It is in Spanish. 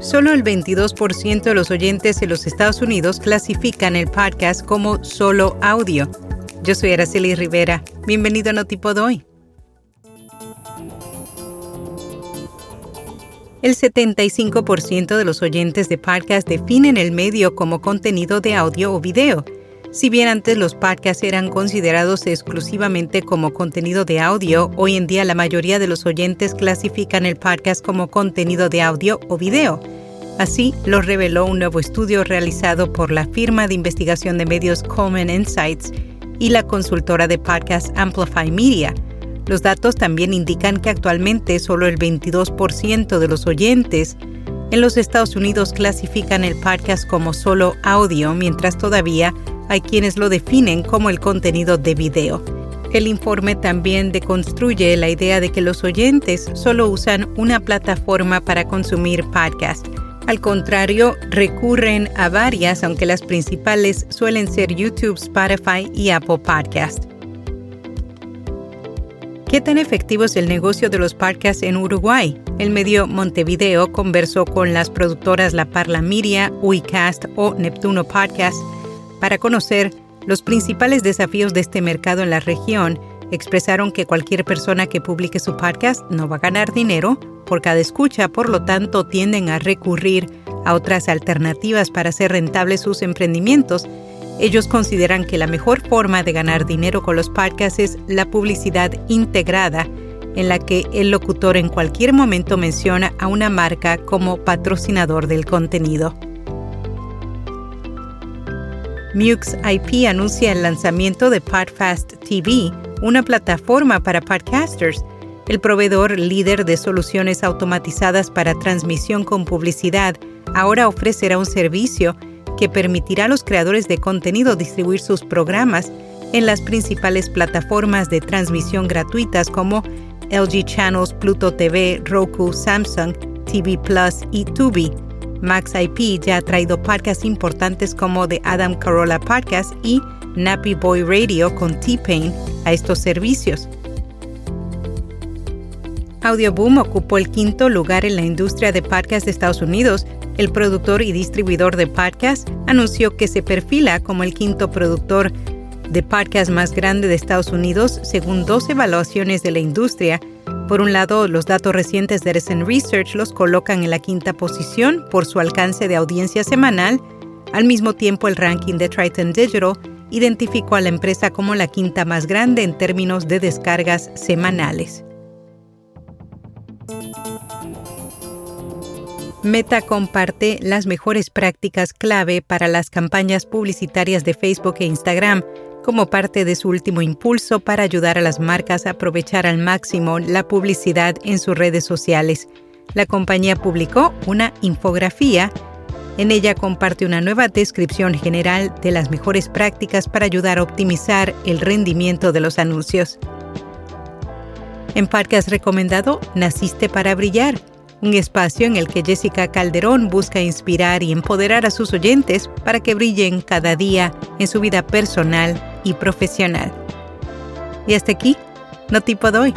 Solo el 22% de los oyentes en los Estados Unidos clasifican el podcast como solo audio. Yo soy Araceli Rivera. Bienvenido a Notipod hoy. El 75% de los oyentes de podcast definen el medio como contenido de audio o video. Si bien antes los podcasts eran considerados exclusivamente como contenido de audio, hoy en día la mayoría de los oyentes clasifican el podcast como contenido de audio o video. Así lo reveló un nuevo estudio realizado por la firma de investigación de medios Common Insights y la consultora de podcast Amplify Media. Los datos también indican que actualmente solo el 22% de los oyentes en los Estados Unidos clasifican el podcast como solo audio, mientras todavía hay quienes lo definen como el contenido de video. El informe también deconstruye la idea de que los oyentes solo usan una plataforma para consumir podcast. Al contrario, recurren a varias, aunque las principales suelen ser YouTube, Spotify y Apple Podcast. ¿Qué tan efectivo es el negocio de los podcasts en Uruguay? El medio Montevideo conversó con las productoras La Parla Miria, Uicast o Neptuno Podcast para conocer los principales desafíos de este mercado en la región, expresaron que cualquier persona que publique su podcast no va a ganar dinero por cada escucha, por lo tanto tienden a recurrir a otras alternativas para hacer rentables sus emprendimientos. Ellos consideran que la mejor forma de ganar dinero con los podcasts es la publicidad integrada, en la que el locutor en cualquier momento menciona a una marca como patrocinador del contenido. Mux IP anuncia el lanzamiento de Podfast TV, una plataforma para podcasters. El proveedor líder de soluciones automatizadas para transmisión con publicidad ahora ofrecerá un servicio que permitirá a los creadores de contenido distribuir sus programas en las principales plataformas de transmisión gratuitas como LG Channels, Pluto TV, Roku, Samsung, TV Plus y Tubi. Max IP ya ha traído podcasts importantes como The Adam Carolla Podcast y Nappy Boy Radio con T-Pain a estos servicios. Audioboom ocupó el quinto lugar en la industria de podcasts de Estados Unidos. El productor y distribuidor de podcasts anunció que se perfila como el quinto productor de podcast más grande de Estados Unidos según dos evaluaciones de la industria por un lado, los datos recientes de Recent Research los colocan en la quinta posición por su alcance de audiencia semanal. Al mismo tiempo, el ranking de Triton Digital identificó a la empresa como la quinta más grande en términos de descargas semanales. Meta comparte las mejores prácticas clave para las campañas publicitarias de Facebook e Instagram como parte de su último impulso para ayudar a las marcas a aprovechar al máximo la publicidad en sus redes sociales. La compañía publicó una infografía. En ella comparte una nueva descripción general de las mejores prácticas para ayudar a optimizar el rendimiento de los anuncios. En Podcast recomendado Naciste para Brillar, un espacio en el que Jessica Calderón busca inspirar y empoderar a sus oyentes para que brillen cada día en su vida personal y profesional. Y hasta aquí, no tipo doy.